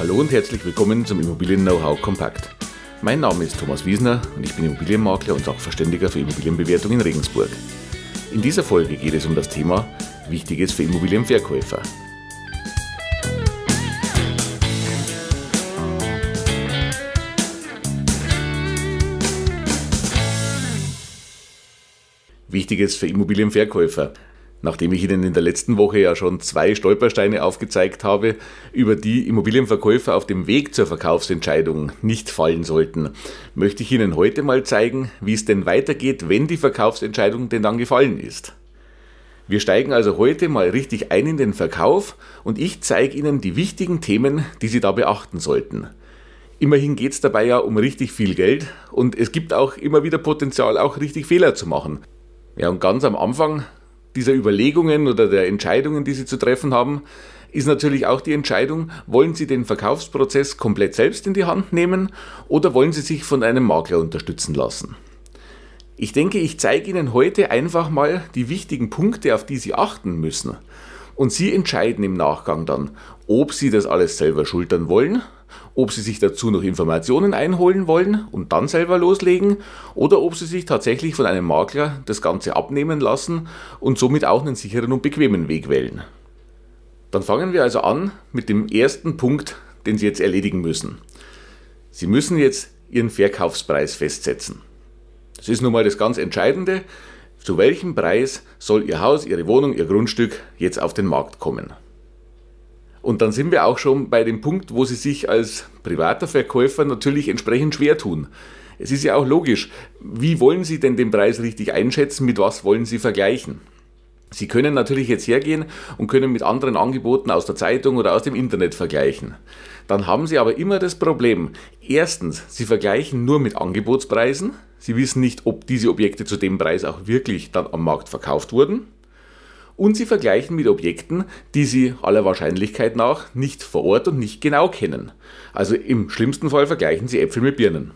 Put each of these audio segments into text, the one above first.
Hallo und herzlich willkommen zum Immobilien Know-how Kompakt. Mein Name ist Thomas Wiesner und ich bin Immobilienmakler und Sachverständiger für Immobilienbewertung in Regensburg. In dieser Folge geht es um das Thema Wichtiges für Immobilienverkäufer. Wichtiges für Immobilienverkäufer. Nachdem ich Ihnen in der letzten Woche ja schon zwei Stolpersteine aufgezeigt habe, über die Immobilienverkäufer auf dem Weg zur Verkaufsentscheidung nicht fallen sollten, möchte ich Ihnen heute mal zeigen, wie es denn weitergeht, wenn die Verkaufsentscheidung denn dann gefallen ist. Wir steigen also heute mal richtig ein in den Verkauf und ich zeige Ihnen die wichtigen Themen, die Sie da beachten sollten. Immerhin geht es dabei ja um richtig viel Geld und es gibt auch immer wieder Potenzial, auch richtig Fehler zu machen. Ja, und ganz am Anfang dieser Überlegungen oder der Entscheidungen, die Sie zu treffen haben, ist natürlich auch die Entscheidung, wollen Sie den Verkaufsprozess komplett selbst in die Hand nehmen oder wollen Sie sich von einem Makler unterstützen lassen. Ich denke, ich zeige Ihnen heute einfach mal die wichtigen Punkte, auf die Sie achten müssen. Und Sie entscheiden im Nachgang dann, ob Sie das alles selber schultern wollen ob sie sich dazu noch Informationen einholen wollen und dann selber loslegen oder ob sie sich tatsächlich von einem Makler das Ganze abnehmen lassen und somit auch einen sicheren und bequemen Weg wählen. Dann fangen wir also an mit dem ersten Punkt, den Sie jetzt erledigen müssen. Sie müssen jetzt Ihren Verkaufspreis festsetzen. Das ist nun mal das ganz Entscheidende. Zu welchem Preis soll Ihr Haus, Ihre Wohnung, Ihr Grundstück jetzt auf den Markt kommen? Und dann sind wir auch schon bei dem Punkt, wo Sie sich als privater Verkäufer natürlich entsprechend schwer tun. Es ist ja auch logisch, wie wollen Sie denn den Preis richtig einschätzen, mit was wollen Sie vergleichen? Sie können natürlich jetzt hergehen und können mit anderen Angeboten aus der Zeitung oder aus dem Internet vergleichen. Dann haben Sie aber immer das Problem, erstens, Sie vergleichen nur mit Angebotspreisen, Sie wissen nicht, ob diese Objekte zu dem Preis auch wirklich dann am Markt verkauft wurden und sie vergleichen mit Objekten, die sie aller Wahrscheinlichkeit nach nicht vor Ort und nicht genau kennen. Also im schlimmsten Fall vergleichen sie Äpfel mit Birnen.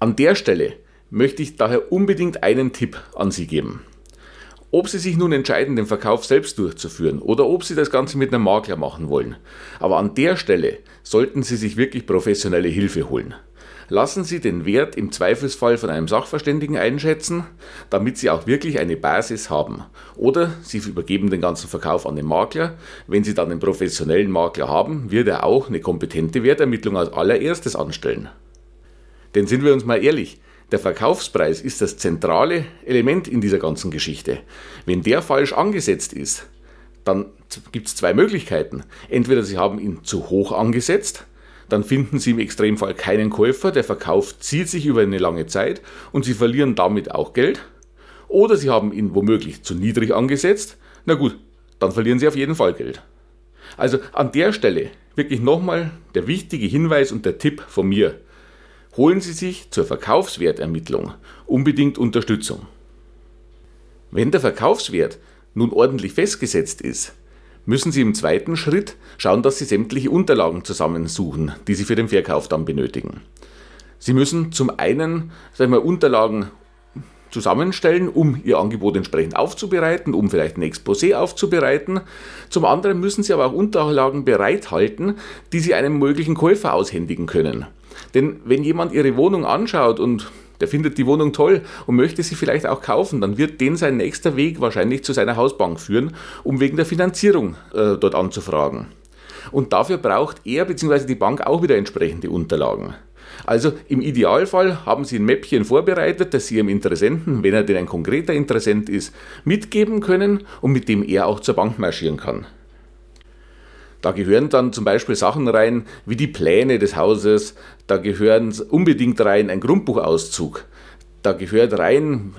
An der Stelle möchte ich daher unbedingt einen Tipp an Sie geben. Ob Sie sich nun entscheiden, den Verkauf selbst durchzuführen oder ob Sie das Ganze mit einem Makler machen wollen. Aber an der Stelle sollten Sie sich wirklich professionelle Hilfe holen lassen Sie den Wert im Zweifelsfall von einem Sachverständigen einschätzen, damit Sie auch wirklich eine Basis haben. Oder Sie übergeben den ganzen Verkauf an den Makler. Wenn Sie dann einen professionellen Makler haben, wird er auch eine kompetente Wertermittlung als allererstes anstellen. Denn sind wir uns mal ehrlich, der Verkaufspreis ist das zentrale Element in dieser ganzen Geschichte. Wenn der falsch angesetzt ist, dann gibt es zwei Möglichkeiten. Entweder Sie haben ihn zu hoch angesetzt, dann finden Sie im Extremfall keinen Käufer, der Verkauf zieht sich über eine lange Zeit und Sie verlieren damit auch Geld. Oder Sie haben ihn womöglich zu niedrig angesetzt, na gut, dann verlieren Sie auf jeden Fall Geld. Also an der Stelle wirklich nochmal der wichtige Hinweis und der Tipp von mir. Holen Sie sich zur Verkaufswertermittlung unbedingt Unterstützung. Wenn der Verkaufswert nun ordentlich festgesetzt ist, müssen Sie im zweiten Schritt schauen, dass Sie sämtliche Unterlagen zusammensuchen, die Sie für den Verkauf dann benötigen. Sie müssen zum einen sagen wir, Unterlagen zusammenstellen, um Ihr Angebot entsprechend aufzubereiten, um vielleicht ein Exposé aufzubereiten. Zum anderen müssen Sie aber auch Unterlagen bereithalten, die Sie einem möglichen Käufer aushändigen können. Denn wenn jemand Ihre Wohnung anschaut und der findet die Wohnung toll und möchte sie vielleicht auch kaufen, dann wird den sein nächster Weg wahrscheinlich zu seiner Hausbank führen, um wegen der Finanzierung äh, dort anzufragen. Und dafür braucht er bzw. die Bank auch wieder entsprechende Unterlagen. Also im Idealfall haben Sie ein Mäppchen vorbereitet, das Sie Ihrem Interessenten, wenn er denn ein konkreter Interessent ist, mitgeben können und mit dem er auch zur Bank marschieren kann. Da gehören dann zum Beispiel Sachen rein wie die Pläne des Hauses, da gehören unbedingt rein ein Grundbuchauszug, da gehört rein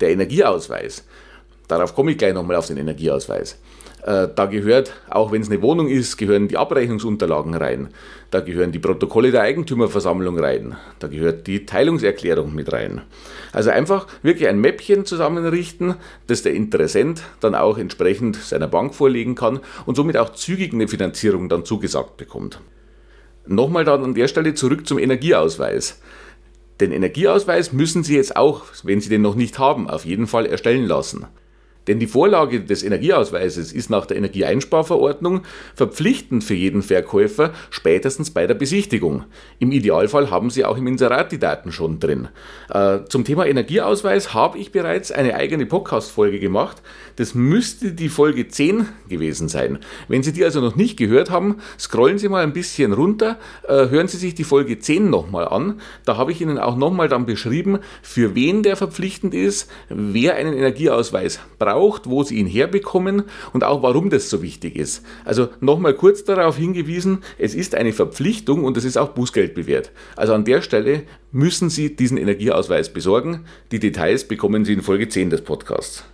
der Energieausweis. Darauf komme ich gleich nochmal auf den Energieausweis. Äh, da gehört, auch wenn es eine Wohnung ist, gehören die Abrechnungsunterlagen rein. Da gehören die Protokolle der Eigentümerversammlung rein. Da gehört die Teilungserklärung mit rein. Also einfach wirklich ein Mäppchen zusammenrichten, das der Interessent dann auch entsprechend seiner Bank vorlegen kann und somit auch zügig eine Finanzierung dann zugesagt bekommt. Nochmal dann an der Stelle zurück zum Energieausweis. Den Energieausweis müssen Sie jetzt auch, wenn Sie den noch nicht haben, auf jeden Fall erstellen lassen. Denn die Vorlage des Energieausweises ist nach der Energieeinsparverordnung verpflichtend für jeden Verkäufer spätestens bei der Besichtigung. Im Idealfall haben Sie auch im Inserat die Daten schon drin. Äh, zum Thema Energieausweis habe ich bereits eine eigene Podcast-Folge gemacht. Das müsste die Folge 10 gewesen sein. Wenn Sie die also noch nicht gehört haben, scrollen Sie mal ein bisschen runter, äh, hören Sie sich die Folge 10 nochmal an. Da habe ich Ihnen auch nochmal dann beschrieben, für wen der verpflichtend ist, wer einen Energieausweis braucht braucht, wo sie ihn herbekommen und auch warum das so wichtig ist. Also nochmal kurz darauf hingewiesen, es ist eine Verpflichtung und es ist auch Bußgeld bewährt. Also an der Stelle müssen Sie diesen Energieausweis besorgen. Die Details bekommen Sie in Folge 10 des Podcasts.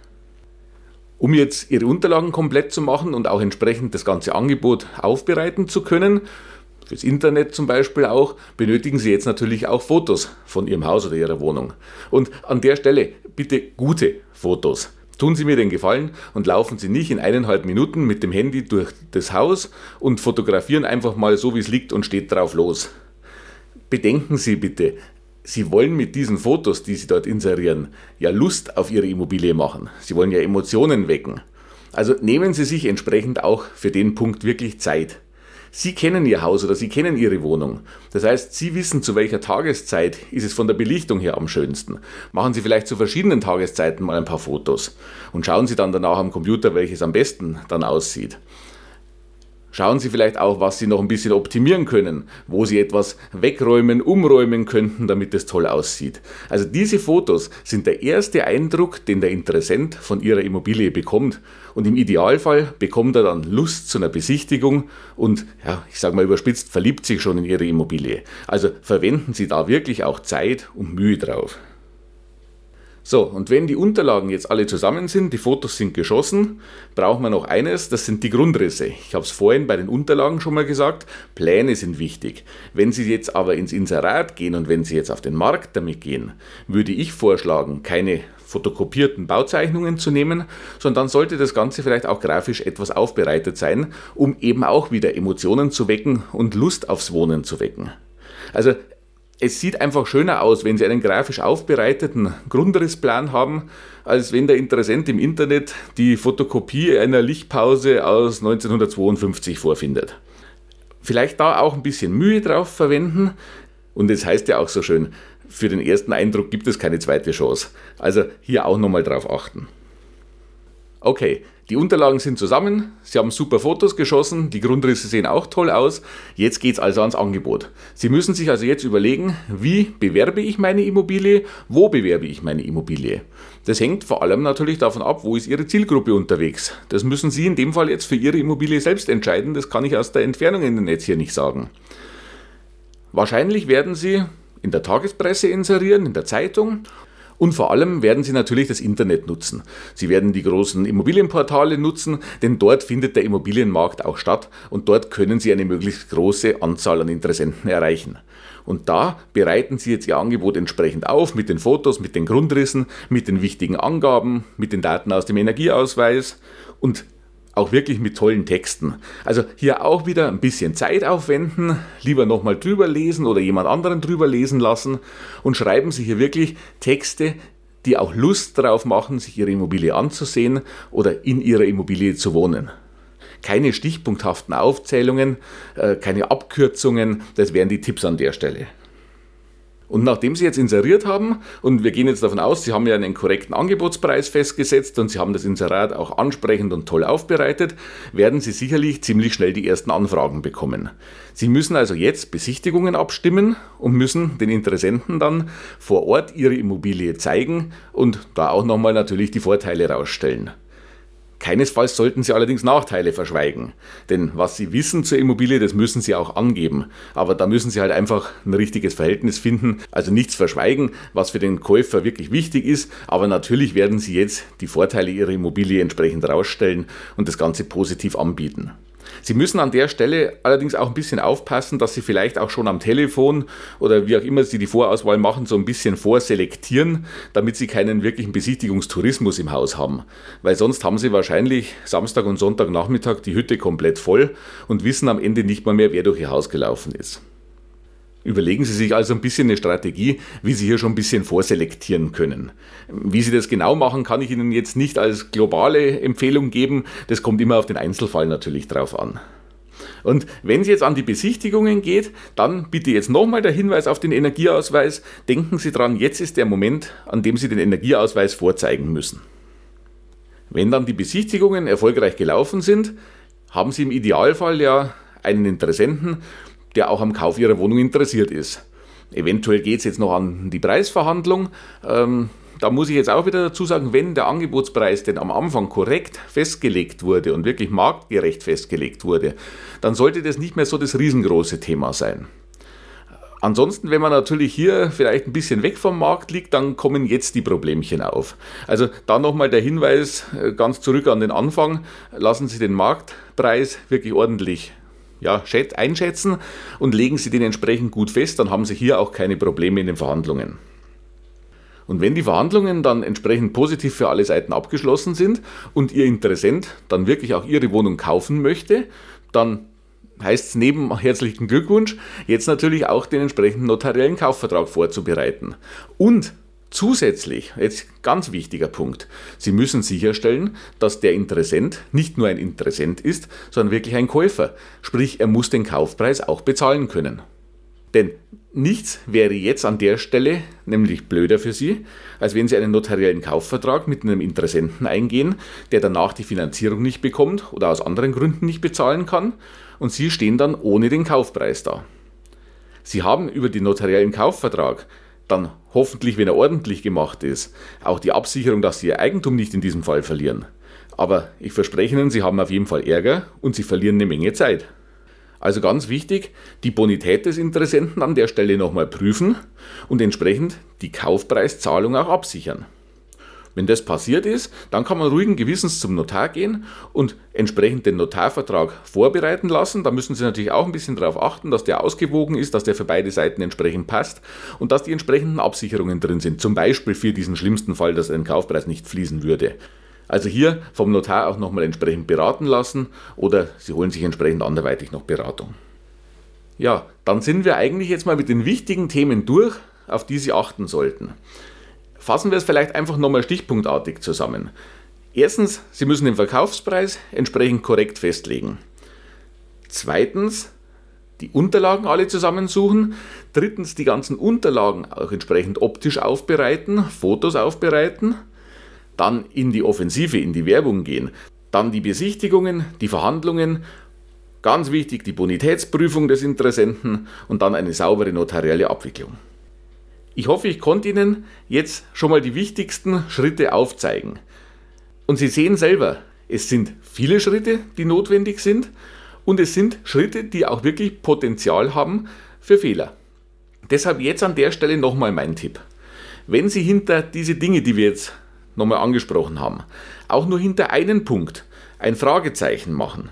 Um jetzt Ihre Unterlagen komplett zu machen und auch entsprechend das ganze Angebot aufbereiten zu können, fürs Internet zum Beispiel auch, benötigen Sie jetzt natürlich auch Fotos von Ihrem Haus oder Ihrer Wohnung. Und an der Stelle bitte gute Fotos. Tun Sie mir den Gefallen und laufen Sie nicht in eineinhalb Minuten mit dem Handy durch das Haus und fotografieren einfach mal so, wie es liegt und steht drauf los. Bedenken Sie bitte, Sie wollen mit diesen Fotos, die Sie dort inserieren, ja Lust auf Ihre Immobilie machen. Sie wollen ja Emotionen wecken. Also nehmen Sie sich entsprechend auch für den Punkt wirklich Zeit. Sie kennen Ihr Haus oder Sie kennen Ihre Wohnung. Das heißt, Sie wissen, zu welcher Tageszeit ist es von der Belichtung her am schönsten. Machen Sie vielleicht zu verschiedenen Tageszeiten mal ein paar Fotos und schauen Sie dann danach am Computer, welches am besten dann aussieht. Schauen Sie vielleicht auch, was Sie noch ein bisschen optimieren können, wo Sie etwas wegräumen, umräumen könnten, damit es toll aussieht. Also diese Fotos sind der erste Eindruck, den der Interessent von Ihrer Immobilie bekommt. Und im Idealfall bekommt er dann Lust zu einer Besichtigung und, ja, ich sage mal überspitzt, verliebt sich schon in Ihre Immobilie. Also verwenden Sie da wirklich auch Zeit und Mühe drauf. So, und wenn die Unterlagen jetzt alle zusammen sind, die Fotos sind geschossen, brauchen wir noch eines, das sind die Grundrisse. Ich habe es vorhin bei den Unterlagen schon mal gesagt, Pläne sind wichtig. Wenn Sie jetzt aber ins Inserat gehen und wenn Sie jetzt auf den Markt damit gehen, würde ich vorschlagen, keine fotokopierten Bauzeichnungen zu nehmen, sondern dann sollte das Ganze vielleicht auch grafisch etwas aufbereitet sein, um eben auch wieder Emotionen zu wecken und Lust aufs Wohnen zu wecken. Also es sieht einfach schöner aus, wenn Sie einen grafisch aufbereiteten Grundrissplan haben, als wenn der Interessent im Internet die Fotokopie einer Lichtpause aus 1952 vorfindet. Vielleicht da auch ein bisschen Mühe drauf verwenden. Und es heißt ja auch so schön, für den ersten Eindruck gibt es keine zweite Chance. Also hier auch nochmal drauf achten. Okay, die Unterlagen sind zusammen, Sie haben super Fotos geschossen, die Grundrisse sehen auch toll aus. Jetzt geht es also ans Angebot. Sie müssen sich also jetzt überlegen, wie bewerbe ich meine Immobilie, wo bewerbe ich meine Immobilie. Das hängt vor allem natürlich davon ab, wo ist Ihre Zielgruppe unterwegs. Das müssen Sie in dem Fall jetzt für Ihre Immobilie selbst entscheiden, das kann ich aus der Entfernung in den Netz hier nicht sagen. Wahrscheinlich werden Sie in der Tagespresse inserieren, in der Zeitung und vor allem werden Sie natürlich das Internet nutzen. Sie werden die großen Immobilienportale nutzen, denn dort findet der Immobilienmarkt auch statt und dort können Sie eine möglichst große Anzahl an Interessenten erreichen. Und da bereiten Sie jetzt Ihr Angebot entsprechend auf mit den Fotos, mit den Grundrissen, mit den wichtigen Angaben, mit den Daten aus dem Energieausweis und auch wirklich mit tollen Texten. Also hier auch wieder ein bisschen Zeit aufwenden, lieber nochmal drüber lesen oder jemand anderen drüber lesen lassen und schreiben Sie hier wirklich Texte, die auch Lust darauf machen, sich Ihre Immobilie anzusehen oder in Ihrer Immobilie zu wohnen. Keine stichpunkthaften Aufzählungen, äh, keine Abkürzungen, das wären die Tipps an der Stelle. Und nachdem Sie jetzt inseriert haben, und wir gehen jetzt davon aus, Sie haben ja einen korrekten Angebotspreis festgesetzt und Sie haben das Inserat auch ansprechend und toll aufbereitet, werden Sie sicherlich ziemlich schnell die ersten Anfragen bekommen. Sie müssen also jetzt Besichtigungen abstimmen und müssen den Interessenten dann vor Ort Ihre Immobilie zeigen und da auch nochmal natürlich die Vorteile rausstellen. Keinesfalls sollten Sie allerdings Nachteile verschweigen. Denn was Sie wissen zur Immobilie, das müssen Sie auch angeben. Aber da müssen Sie halt einfach ein richtiges Verhältnis finden. Also nichts verschweigen, was für den Käufer wirklich wichtig ist. Aber natürlich werden Sie jetzt die Vorteile Ihrer Immobilie entsprechend rausstellen und das Ganze positiv anbieten. Sie müssen an der Stelle allerdings auch ein bisschen aufpassen, dass Sie vielleicht auch schon am Telefon oder wie auch immer Sie die Vorauswahl machen, so ein bisschen vorselektieren, damit Sie keinen wirklichen Besichtigungstourismus im Haus haben. Weil sonst haben Sie wahrscheinlich Samstag und Sonntagnachmittag die Hütte komplett voll und wissen am Ende nicht mal mehr, wer durch Ihr Haus gelaufen ist. Überlegen Sie sich also ein bisschen eine Strategie, wie Sie hier schon ein bisschen vorselektieren können. Wie Sie das genau machen, kann ich Ihnen jetzt nicht als globale Empfehlung geben. Das kommt immer auf den Einzelfall natürlich drauf an. Und wenn es jetzt an die Besichtigungen geht, dann bitte jetzt nochmal der Hinweis auf den Energieausweis. Denken Sie dran, jetzt ist der Moment, an dem Sie den Energieausweis vorzeigen müssen. Wenn dann die Besichtigungen erfolgreich gelaufen sind, haben Sie im Idealfall ja einen Interessenten, der auch am Kauf Ihrer Wohnung interessiert ist. Eventuell geht es jetzt noch an die Preisverhandlung. Ähm, da muss ich jetzt auch wieder dazu sagen, wenn der Angebotspreis denn am Anfang korrekt festgelegt wurde und wirklich marktgerecht festgelegt wurde, dann sollte das nicht mehr so das riesengroße Thema sein. Ansonsten, wenn man natürlich hier vielleicht ein bisschen weg vom Markt liegt, dann kommen jetzt die Problemchen auf. Also da nochmal der Hinweis äh, ganz zurück an den Anfang. Lassen Sie den Marktpreis wirklich ordentlich ja, einschätzen und legen Sie den entsprechend gut fest, dann haben Sie hier auch keine Probleme in den Verhandlungen. Und wenn die Verhandlungen dann entsprechend positiv für alle Seiten abgeschlossen sind und Ihr Interessent dann wirklich auch Ihre Wohnung kaufen möchte, dann heißt es neben herzlichen Glückwunsch jetzt natürlich auch den entsprechenden notariellen Kaufvertrag vorzubereiten. Und zusätzlich, jetzt ganz wichtiger Punkt, Sie müssen sicherstellen, dass der Interessent nicht nur ein Interessent ist, sondern wirklich ein Käufer. Sprich, er muss den Kaufpreis auch bezahlen können. Denn nichts wäre jetzt an der Stelle nämlich blöder für Sie, als wenn Sie einen notariellen Kaufvertrag mit einem Interessenten eingehen, der danach die Finanzierung nicht bekommt oder aus anderen Gründen nicht bezahlen kann und Sie stehen dann ohne den Kaufpreis da. Sie haben über den notariellen Kaufvertrag dann hoffentlich, wenn er ordentlich gemacht ist, auch die Absicherung, dass Sie Ihr Eigentum nicht in diesem Fall verlieren. Aber ich verspreche Ihnen, Sie haben auf jeden Fall Ärger und Sie verlieren eine Menge Zeit. Also ganz wichtig, die Bonität des Interessenten an der Stelle nochmal prüfen und entsprechend die Kaufpreiszahlung auch absichern. Wenn das passiert ist, dann kann man ruhigen Gewissens zum Notar gehen und entsprechend den Notarvertrag vorbereiten lassen. Da müssen Sie natürlich auch ein bisschen darauf achten, dass der ausgewogen ist, dass der für beide Seiten entsprechend passt und dass die entsprechenden Absicherungen drin sind. Zum Beispiel für diesen schlimmsten Fall, dass ein Kaufpreis nicht fließen würde. Also hier vom Notar auch nochmal entsprechend beraten lassen oder Sie holen sich entsprechend anderweitig noch Beratung. Ja, dann sind wir eigentlich jetzt mal mit den wichtigen Themen durch, auf die Sie achten sollten. Fassen wir es vielleicht einfach nochmal stichpunktartig zusammen. Erstens, Sie müssen den Verkaufspreis entsprechend korrekt festlegen. Zweitens, die Unterlagen alle zusammensuchen. Drittens, die ganzen Unterlagen auch entsprechend optisch aufbereiten, Fotos aufbereiten. Dann in die Offensive, in die Werbung gehen. Dann die Besichtigungen, die Verhandlungen. Ganz wichtig, die Bonitätsprüfung des Interessenten und dann eine saubere notarielle Abwicklung. Ich hoffe, ich konnte Ihnen jetzt schon mal die wichtigsten Schritte aufzeigen. Und Sie sehen selber, es sind viele Schritte, die notwendig sind und es sind Schritte, die auch wirklich Potenzial haben für Fehler. Deshalb jetzt an der Stelle nochmal mein Tipp. Wenn Sie hinter diese Dinge, die wir jetzt nochmal angesprochen haben, auch nur hinter einen Punkt ein Fragezeichen machen,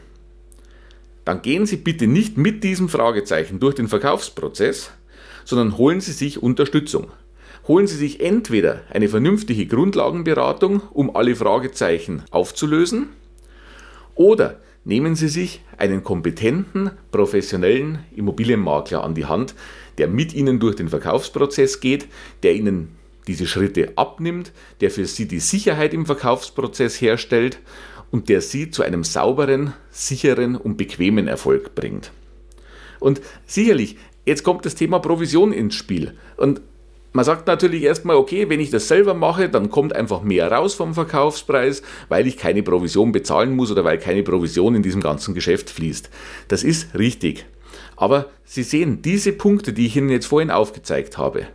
dann gehen Sie bitte nicht mit diesem Fragezeichen durch den Verkaufsprozess, sondern holen Sie sich Unterstützung. Holen Sie sich entweder eine vernünftige Grundlagenberatung, um alle Fragezeichen aufzulösen, oder nehmen Sie sich einen kompetenten, professionellen Immobilienmakler an die Hand, der mit Ihnen durch den Verkaufsprozess geht, der Ihnen diese Schritte abnimmt, der für Sie die Sicherheit im Verkaufsprozess herstellt und der Sie zu einem sauberen, sicheren und bequemen Erfolg bringt. Und sicherlich Jetzt kommt das Thema Provision ins Spiel. Und man sagt natürlich erstmal, okay, wenn ich das selber mache, dann kommt einfach mehr raus vom Verkaufspreis, weil ich keine Provision bezahlen muss oder weil keine Provision in diesem ganzen Geschäft fließt. Das ist richtig. Aber Sie sehen, diese Punkte, die ich Ihnen jetzt vorhin aufgezeigt habe,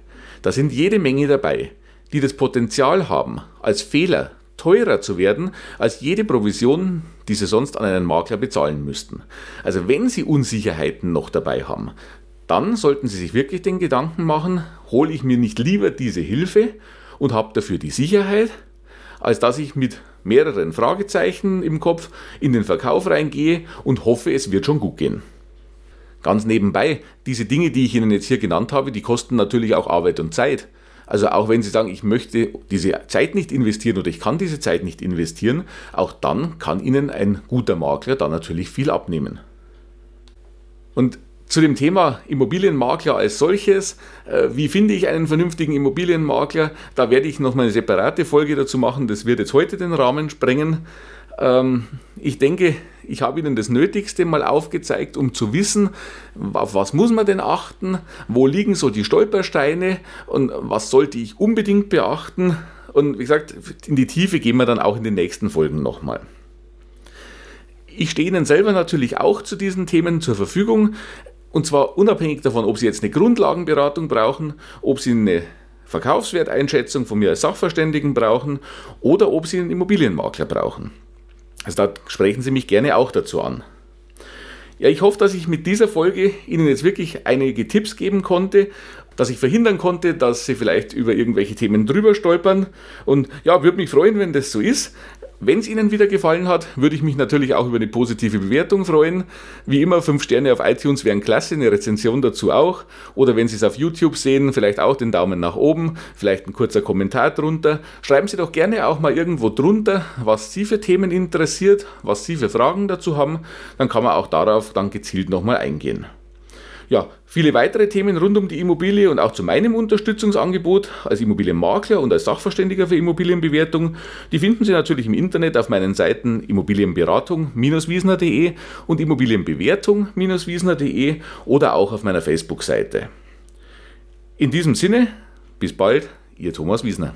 da sind jede Menge dabei, die das Potenzial haben, als Fehler teurer zu werden als jede Provision, die Sie sonst an einen Makler bezahlen müssten. Also wenn Sie Unsicherheiten noch dabei haben, dann sollten Sie sich wirklich den Gedanken machen, hole ich mir nicht lieber diese Hilfe und habe dafür die Sicherheit, als dass ich mit mehreren Fragezeichen im Kopf in den Verkauf reingehe und hoffe, es wird schon gut gehen. Ganz nebenbei, diese Dinge, die ich Ihnen jetzt hier genannt habe, die kosten natürlich auch Arbeit und Zeit. Also auch wenn Sie sagen, ich möchte diese Zeit nicht investieren oder ich kann diese Zeit nicht investieren, auch dann kann Ihnen ein guter Makler da natürlich viel abnehmen. Und Zu dem Thema Immobilienmakler als solches, äh, wie finde ich einen vernünftigen Immobilienmakler, da werde ich noch mal eine separate Folge dazu machen, das wird jetzt heute den Rahmen sprengen. Ähm, ich denke, ich habe Ihnen das Nötigste mal aufgezeigt, um zu wissen, auf was muss man denn achten, wo liegen so die Stolpersteine und was sollte ich unbedingt beachten. Und wie gesagt, in die Tiefe gehen wir dann auch in den nächsten Folgen nochmal. Ich stehe Ihnen selber natürlich auch zu diesen Themen zur Verfügung. Und zwar unabhängig davon, ob Sie jetzt eine Grundlagenberatung brauchen, ob Sie eine Verkaufswerteinschätzung von mir als Sachverständigen brauchen oder ob Sie einen Immobilienmakler brauchen. Also da sprechen Sie mich gerne auch dazu an. Ja, ich hoffe, dass ich mit dieser Folge Ihnen jetzt wirklich einige Tipps geben konnte, dass ich verhindern konnte, dass Sie vielleicht über irgendwelche Themen drüber stolpern. Und ja, würde mich freuen, wenn das so ist. Wenn es Ihnen wieder gefallen hat, würde ich mich natürlich auch über eine positive Bewertung freuen. Wie immer, 5 Sterne auf iTunes wären klasse, eine Rezension dazu auch. Oder wenn Sie es auf YouTube sehen, vielleicht auch den Daumen nach oben, vielleicht ein kurzer Kommentar drunter. Schreiben Sie doch gerne auch mal irgendwo drunter, was Sie für Themen interessiert, was Sie für Fragen dazu haben. Dann kann man auch darauf dann gezielt nochmal eingehen. Ja, viele weitere Themen rund um die Immobilie und auch zu meinem Unterstützungsangebot als Immobilienmakler und als Sachverständiger für Immobilienbewertung, die finden Sie natürlich im Internet auf meinen Seiten Immobilienberatung-wiesner.de und Immobilienbewertung-wiesner.de oder auch auf meiner Facebook-Seite. In diesem Sinne, bis bald, Ihr Thomas Wiesner.